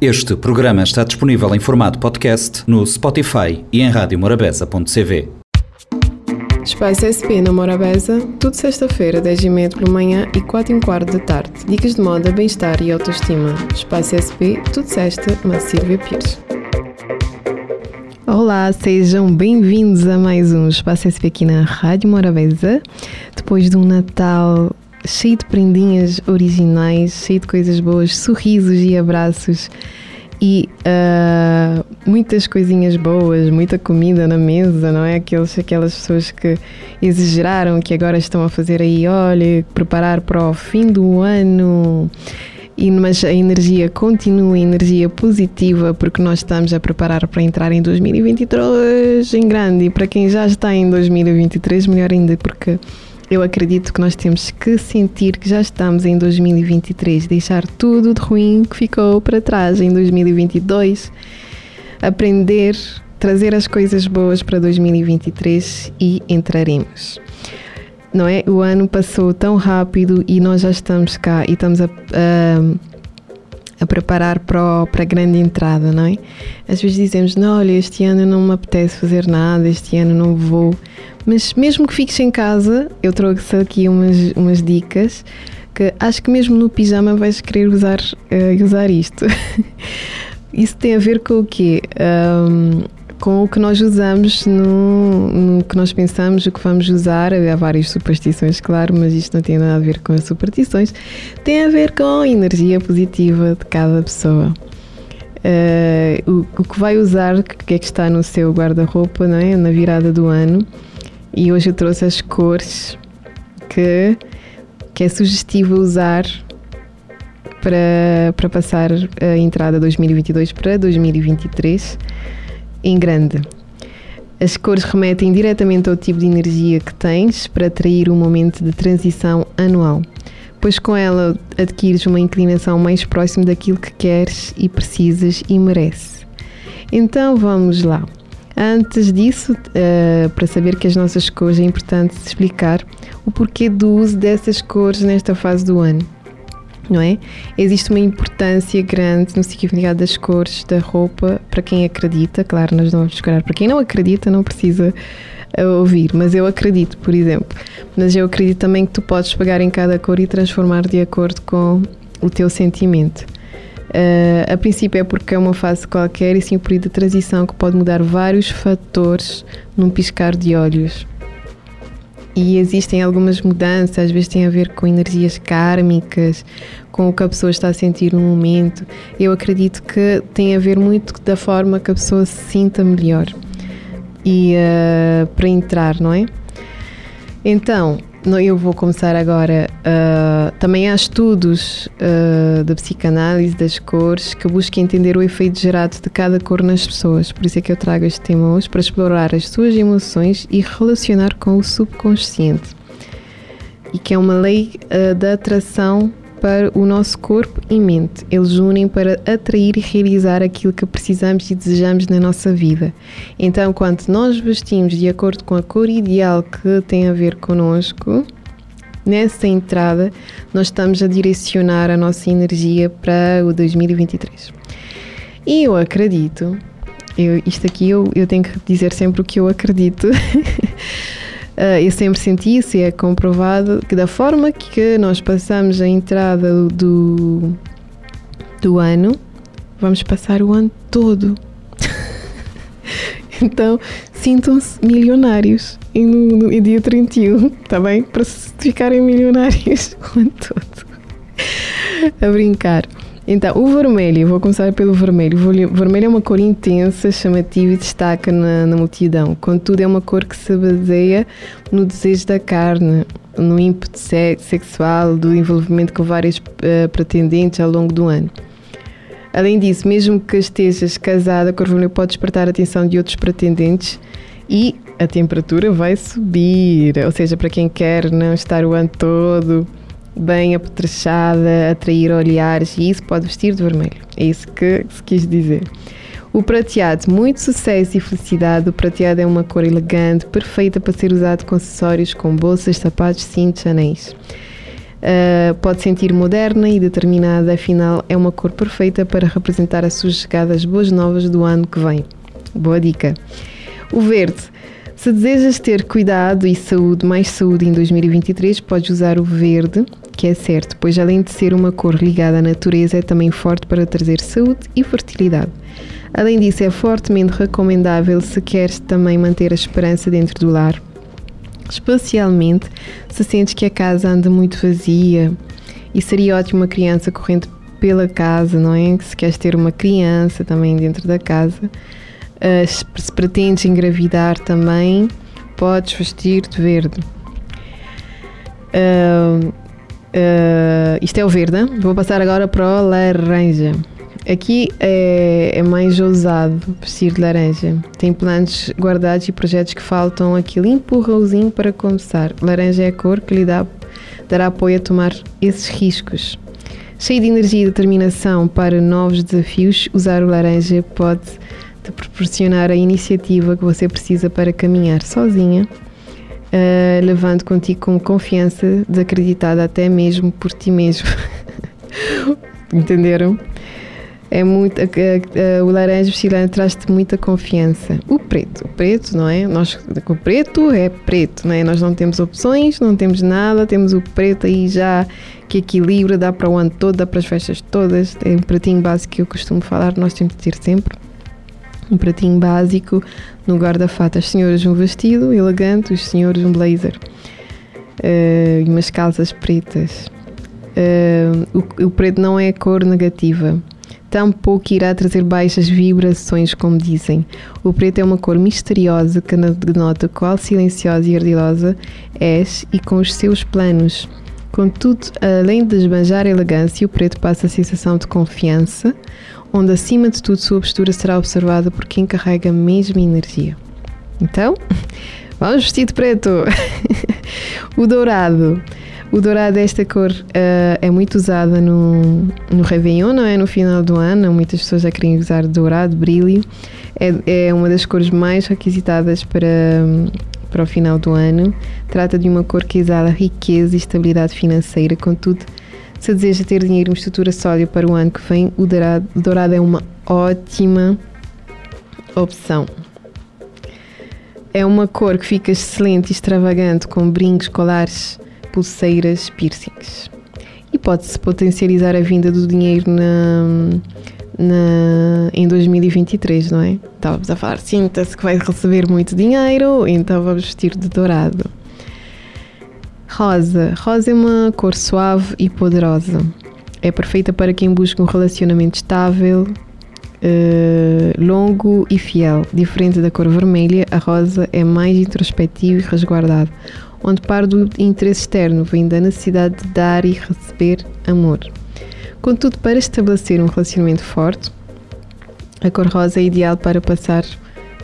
Este programa está disponível em formato podcast no Spotify e em radiomorabeza.cv. Espaço SP na Morabeza, tudo sexta-feira, 10h30 pela manhã e 4 h quarto da tarde. Dicas de moda, bem-estar e autoestima. Espaço SP, tudo sexta, na Silvia Pires. Olá, sejam bem-vindos a mais um Espaço SP aqui na Rádio Morabeza. Depois de um Natal cheio de prendinhas originais, cheio de coisas boas, sorrisos e abraços e uh, muitas coisinhas boas, muita comida na mesa, não é? Aqueles, aquelas pessoas que exageraram, que agora estão a fazer aí, olha, preparar para o fim do ano. E, mas a energia continua, a energia positiva, porque nós estamos a preparar para entrar em 2023 em grande. E para quem já está em 2023, melhor ainda, porque eu acredito que nós temos que sentir que já estamos em 2023, deixar tudo de ruim que ficou para trás em 2022, aprender, trazer as coisas boas para 2023 e entraremos. Não é? O ano passou tão rápido e nós já estamos cá e estamos a, a, a preparar para, para a grande entrada, não é? Às vezes dizemos, não, olha, este ano não me apetece fazer nada, este ano não vou mas mesmo que fiques em casa, eu trouxe aqui umas, umas dicas que acho que mesmo no pijama vais querer usar, uh, usar isto. Isso tem a ver com o quê? Um, com o que nós usamos, no, no, que nós pensamos, o que vamos usar. Há várias superstições, claro, mas isto não tem nada a ver com as superstições. Tem a ver com a energia positiva de cada pessoa. Uh, o, o, que vai usar, o que é que está no seu guarda-roupa, não é? Na virada do ano e hoje eu trouxe as cores que, que é sugestivo usar para, para passar a entrada 2022 para 2023 em grande. As cores remetem diretamente ao tipo de energia que tens para atrair um momento de transição anual, pois com ela adquires uma inclinação mais próxima daquilo que queres e precisas e mereces. Então vamos lá. Antes disso, uh, para saber que as nossas cores é importante explicar o porquê do uso dessas cores nesta fase do ano. Não é? Existe uma importância grande no significado das cores da roupa para quem acredita. Claro, nós não vamos escolher para quem não acredita, não precisa uh, ouvir, mas eu acredito, por exemplo. Mas eu acredito também que tu podes pegar em cada cor e transformar de acordo com o teu sentimento. Uh, a princípio é porque é uma fase qualquer e sim um período de transição que pode mudar vários fatores num piscar de olhos. E existem algumas mudanças, às vezes tem a ver com energias kármicas, com o que a pessoa está a sentir no momento. Eu acredito que tem a ver muito da forma que a pessoa se sinta melhor e uh, para entrar, não é? Então, eu vou começar agora. Uh, também há estudos uh, da psicanálise das cores que buscam entender o efeito gerado de cada cor nas pessoas. Por isso é que eu trago este tema hoje para explorar as suas emoções e relacionar com o subconsciente. E que é uma lei uh, da atração para o nosso corpo e mente. Eles unem para atrair e realizar aquilo que precisamos e desejamos na nossa vida. Então, quando nós vestimos de acordo com a cor ideal que tem a ver connosco, nessa entrada, nós estamos a direcionar a nossa energia para o 2023. E eu acredito, eu, isto aqui eu, eu tenho que dizer sempre o que eu acredito. Uh, eu sempre senti isso e é comprovado que da forma que nós passamos a entrada do, do ano, vamos passar o ano todo. então, sintam-se milionários e no, no, dia 31, está bem? Para ficarem milionários o ano todo. a brincar. Então, o vermelho, vou começar pelo vermelho. O vermelho é uma cor intensa, chamativa e destaca na, na multidão. Contudo, é uma cor que se baseia no desejo da carne, no ímpeto sexual, do envolvimento com vários uh, pretendentes ao longo do ano. Além disso, mesmo que estejas casada, a cor vermelha pode despertar a atenção de outros pretendentes e a temperatura vai subir. Ou seja, para quem quer não estar o ano todo bem apetrechada, atrair olhares e isso pode vestir de vermelho. É isso que se quis dizer. O prateado, muito sucesso e felicidade. O prateado é uma cor elegante, perfeita para ser usado com acessórios como bolsas, sapatos, cintos, anéis. Uh, pode sentir moderna e determinada, afinal, é uma cor perfeita para representar as suas chegadas boas novas do ano que vem. Boa dica. O verde. Se desejas ter cuidado e saúde, mais saúde em 2023, podes usar o verde, que é certo, pois além de ser uma cor ligada à natureza, é também forte para trazer saúde e fertilidade. Além disso, é fortemente recomendável se queres também manter a esperança dentro do lar especialmente se sentes que a casa anda muito vazia e seria ótimo uma criança correndo pela casa, não é? Se queres ter uma criança também dentro da casa, uh, se pretendes engravidar também, podes vestir de verde. Uh, uh, isto é o verde, vou passar agora para o laranja. Aqui é, é, mais ousado vestir de laranja. Tem planos guardados e projetos que faltam aquele empurrãozinho para começar. Laranja é a cor que lhe dá, dará apoio a tomar esses riscos. Cheio de energia e determinação para novos desafios, usar o laranja pode te proporcionar a iniciativa que você precisa para caminhar sozinha, uh, levando contigo com confiança, desacreditada até mesmo por ti mesmo. Entenderam? é muito, o laranja oscilante traz-te muita confiança. O preto, o preto, não é? Nós, o preto é preto, não é? Nós não temos opções, não temos nada, temos o preto aí já que equilibra, dá para o ano todo, dá para as festas todas. É um pratinho básico que eu costumo falar, nós temos de ter sempre. Um pratinho básico no guarda-fato. As senhoras um vestido elegante, os senhores um blazer. Uh, e umas calças pretas. Uh, o, o preto não é cor negativa tampouco irá trazer baixas vibrações, como dizem. O preto é uma cor misteriosa que denota qual silenciosa e ardilosa és e com os seus planos. Contudo, além de esbanjar a elegância, o preto passa a sensação de confiança, onde acima de tudo sua postura será observada por quem carrega a mesma energia. Então, vamos vestir de preto! o dourado. O dourado desta cor uh, é muito usada no, no Réveillon, não é? No final do ano, muitas pessoas já querem usar dourado, brilho. É, é uma das cores mais requisitadas para, para o final do ano. Trata de uma cor que exala riqueza e estabilidade financeira, contudo, se deseja ter dinheiro e estrutura sólida para o ano que vem, o dourado, dourado é uma ótima opção. É uma cor que fica excelente e extravagante com brincos, colares pulseiras, piercings. E pode-se potencializar a vinda do dinheiro na, na, em 2023, não é? Estávamos a falar, sinta-se que vai receber muito dinheiro, então vamos vestir de dourado. Rosa. Rosa é uma cor suave e poderosa. É perfeita para quem busca um relacionamento estável, Uh, longo e fiel. Diferente da cor vermelha, a rosa é mais introspectiva e resguardada onde parte do interesse externo vem da necessidade de dar e receber amor. Contudo, para estabelecer um relacionamento forte, a cor rosa é ideal para passar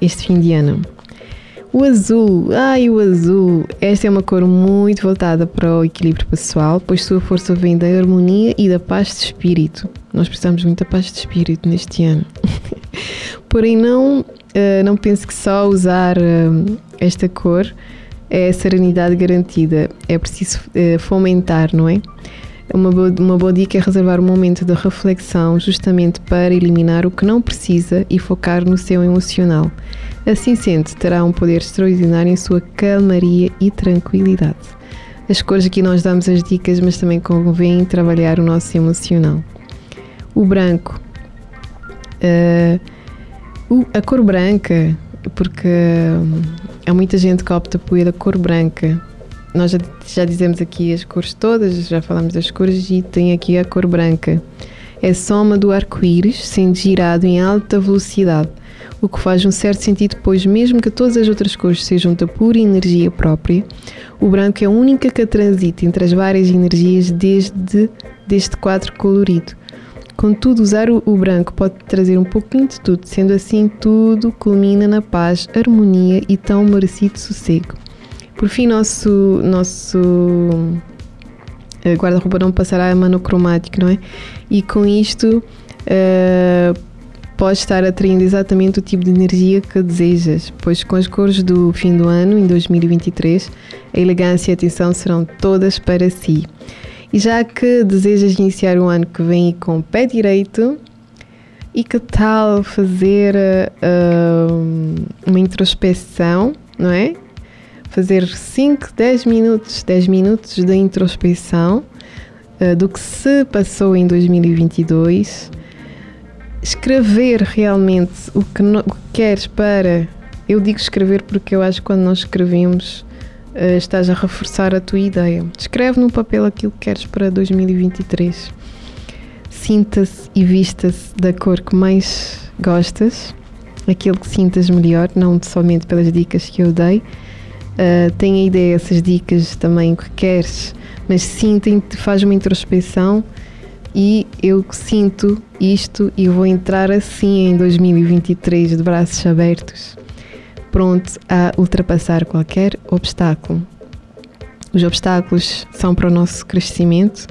este fim de ano. O azul, ai o azul, esta é uma cor muito voltada para o equilíbrio pessoal, pois sua força vem da harmonia e da paz de espírito. Nós precisamos muito da paz de espírito neste ano. Porém, não, uh, não pense que só usar uh, esta cor é serenidade garantida. É preciso é, fomentar, não é? Uma boa, uma boa dica é reservar um momento de reflexão justamente para eliminar o que não precisa e focar no seu emocional. Assim sendo, terá um poder extraordinário em sua calmaria e tranquilidade. As cores aqui nós damos as dicas, mas também convém trabalhar o nosso emocional. O branco. Uh, a cor branca porque hum, há muita gente que opta pela cor branca. Nós já, já dizemos aqui as cores todas, já falamos das cores e tem aqui a cor branca. É soma do arco-íris sendo girado em alta velocidade, o que faz um certo sentido, pois, mesmo que todas as outras cores sejam da pura energia própria, o branco é a única que transita entre as várias energias desde deste quadro colorido. Contudo, usar o, o branco pode trazer um pouquinho de tudo, sendo assim, tudo culmina na paz, harmonia e tão merecido sossego. Por fim, nosso, nosso eh, guarda-roupa não passará a monocromático, não é? E com isto uh, pode estar atraindo exatamente o tipo de energia que desejas, pois com as cores do fim do ano, em 2023, a elegância e a atenção serão todas para si. E já que desejas iniciar o ano que vem com o pé direito, e que tal fazer uh, uma introspeção, não é? Fazer 5, 10 minutos, 10 minutos de introspeção uh, do que se passou em 2022. Escrever realmente o que, no, o que queres para. Eu digo escrever porque eu acho que quando nós escrevemos uh, estás a reforçar a tua ideia. Escreve no papel aquilo que queres para 2023 sinta-se e vista-se da cor que mais gostas, aquilo que sintas melhor, não somente pelas dicas que eu dei. Uh, tenha ideia essas dicas também que queres, mas sinta, faz uma introspeção e eu sinto isto e vou entrar assim em 2023 de braços abertos, pronto a ultrapassar qualquer obstáculo. Os obstáculos são para o nosso crescimento,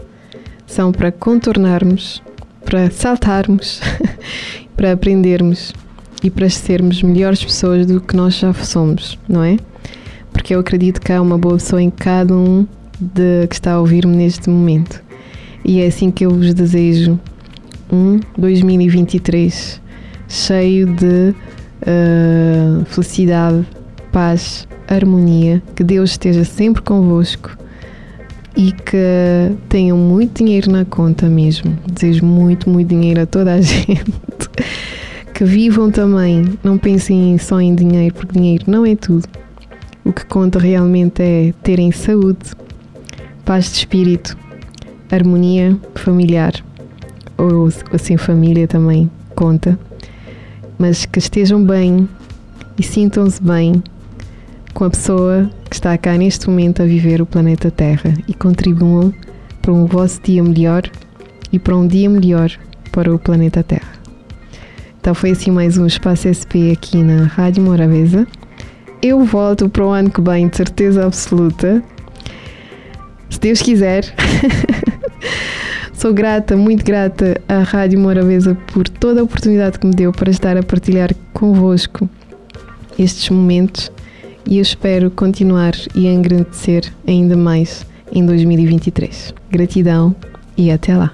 são para contornarmos, para saltarmos, para aprendermos e para sermos melhores pessoas do que nós já somos, não é? Porque eu acredito que há uma boa pessoa em cada um de, que está a ouvir-me neste momento. E é assim que eu vos desejo um 2023 cheio de uh, felicidade, paz, harmonia, que Deus esteja sempre convosco e que tenham muito dinheiro na conta mesmo. Desejo muito, muito dinheiro a toda a gente. que vivam também, não pensem só em dinheiro, porque dinheiro não é tudo. O que conta realmente é terem saúde, paz de espírito, harmonia familiar, ou assim família também conta, mas que estejam bem e sintam-se bem com a pessoa que está cá neste momento a viver o planeta Terra e contribuam para um vosso dia melhor e para um dia melhor para o planeta Terra. Então foi assim mais um Espaço SP aqui na Rádio Morabeza. Eu volto para o ano que vem, de certeza absoluta. Se Deus quiser. Sou grata, muito grata à Rádio Morabeza por toda a oportunidade que me deu para estar a partilhar convosco estes momentos e eu espero continuar e engrandecer ainda mais em 2023. Gratidão e até lá!